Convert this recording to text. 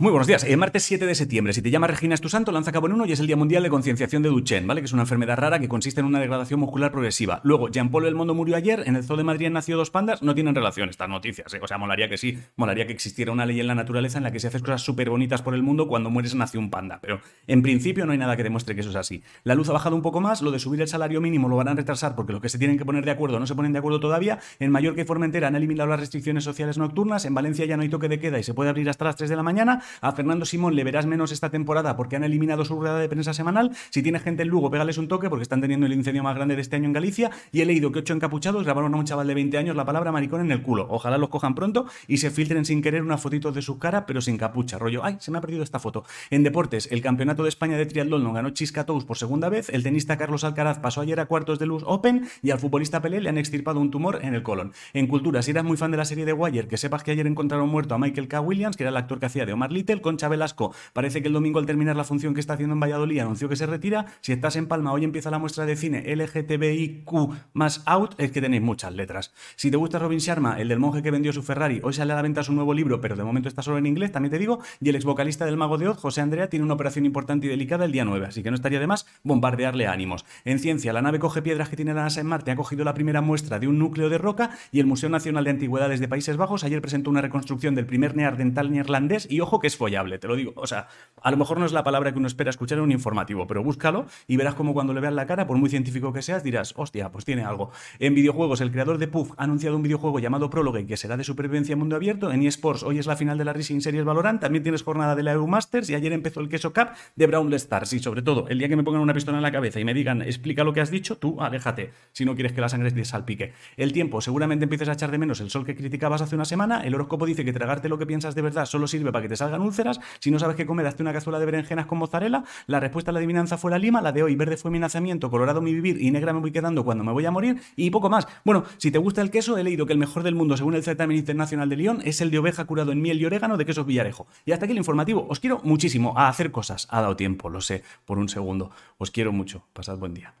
Muy buenos días. El martes 7 de septiembre, si te llamas Regina es tu santo, lanza cabo en uno y es el Día Mundial de Concienciación de Duchenne, ¿vale? Que es una enfermedad rara que consiste en una degradación muscular progresiva. Luego, Jean-Paul Belmondo murió ayer, en el Zoo de Madrid nacido dos pandas, no tienen relación estas noticias, ¿eh? O sea, molaría que sí, molaría que existiera una ley en la naturaleza en la que se haces cosas súper bonitas por el mundo, cuando mueres nace un panda, pero en principio no hay nada que demuestre que eso es así. La luz ha bajado un poco más, lo de subir el salario mínimo lo van a retrasar porque los que se tienen que poner de acuerdo no se ponen de acuerdo todavía. En Mallorca y Formentera han eliminado las restricciones sociales nocturnas, en Valencia ya no hay toque de queda y se puede abrir hasta las 3 de la mañana. A Fernando Simón le verás menos esta temporada porque han eliminado su rueda de prensa semanal. Si tiene gente en Lugo, pégales un toque porque están teniendo el incendio más grande de este año en Galicia. Y he leído que ocho encapuchados grabaron a un chaval de 20 años la palabra maricón en el culo. Ojalá los cojan pronto y se filtren sin querer una fotito de su cara, pero sin capucha. Rollo, ay, se me ha perdido esta foto. En deportes, el campeonato de España de triatlón lo ganó Chisca Tous por segunda vez. El tenista Carlos Alcaraz pasó ayer a cuartos de luz Open y al futbolista Pelé le han extirpado un tumor en el colon. En cultura, si eras muy fan de la serie de Wire, que sepas que ayer encontraron muerto a Michael K. Williams, que era el actor que hacía de Omar Little, Concha Velasco. Parece que el domingo al terminar la función que está haciendo en Valladolid anunció que se retira. Si estás en Palma, hoy empieza la muestra de cine LGTBIQ más out, es que tenéis muchas letras. Si te gusta Robin Sharma, el del monje que vendió su Ferrari, hoy sale a la venta su nuevo libro, pero de momento está solo en inglés, también te digo. Y el ex vocalista del Mago de Oz, José Andrea, tiene una operación importante y delicada el día 9, así que no estaría de más bombardearle ánimos. En ciencia, la nave coge piedras que tiene la NASA en Marte ha cogido la primera muestra de un núcleo de roca y el Museo Nacional de Antigüedades de Países Bajos ayer presentó una reconstrucción del primer neandertal neerlandés y ojo que es follable, te lo digo. O sea, a lo mejor no es la palabra que uno espera escuchar en un informativo, pero búscalo y verás como cuando le veas la cara, por muy científico que seas, dirás, hostia, pues tiene algo. En videojuegos, el creador de Puff ha anunciado un videojuego llamado Prologue que será de supervivencia en mundo abierto. En eSports, hoy es la final de la Racing Series Valorant, también tienes jornada de la EU Masters y ayer empezó el Queso Cup de Brawl Stars. Y sobre todo, el día que me pongan una pistola en la cabeza y me digan, explica lo que has dicho, tú aléjate, si no quieres que la sangre te salpique. El tiempo, seguramente empieces a echar de menos el sol que criticabas hace una semana. El horóscopo dice que tragarte lo que piensas de verdad solo sirve para que te úlceras. Si no sabes qué comer, hazte una cazuela de berenjenas con mozzarella. La respuesta a la adivinanza fue la lima, la de hoy verde fue mi nacimiento, colorado mi vivir y negra me voy quedando cuando me voy a morir y poco más. Bueno, si te gusta el queso, he leído que el mejor del mundo según el certamen internacional de Lyon es el de oveja curado en miel y orégano de quesos Villarejo. Y hasta aquí el informativo. Os quiero muchísimo a hacer cosas. Ha dado tiempo, lo sé, por un segundo. Os quiero mucho. Pasad buen día.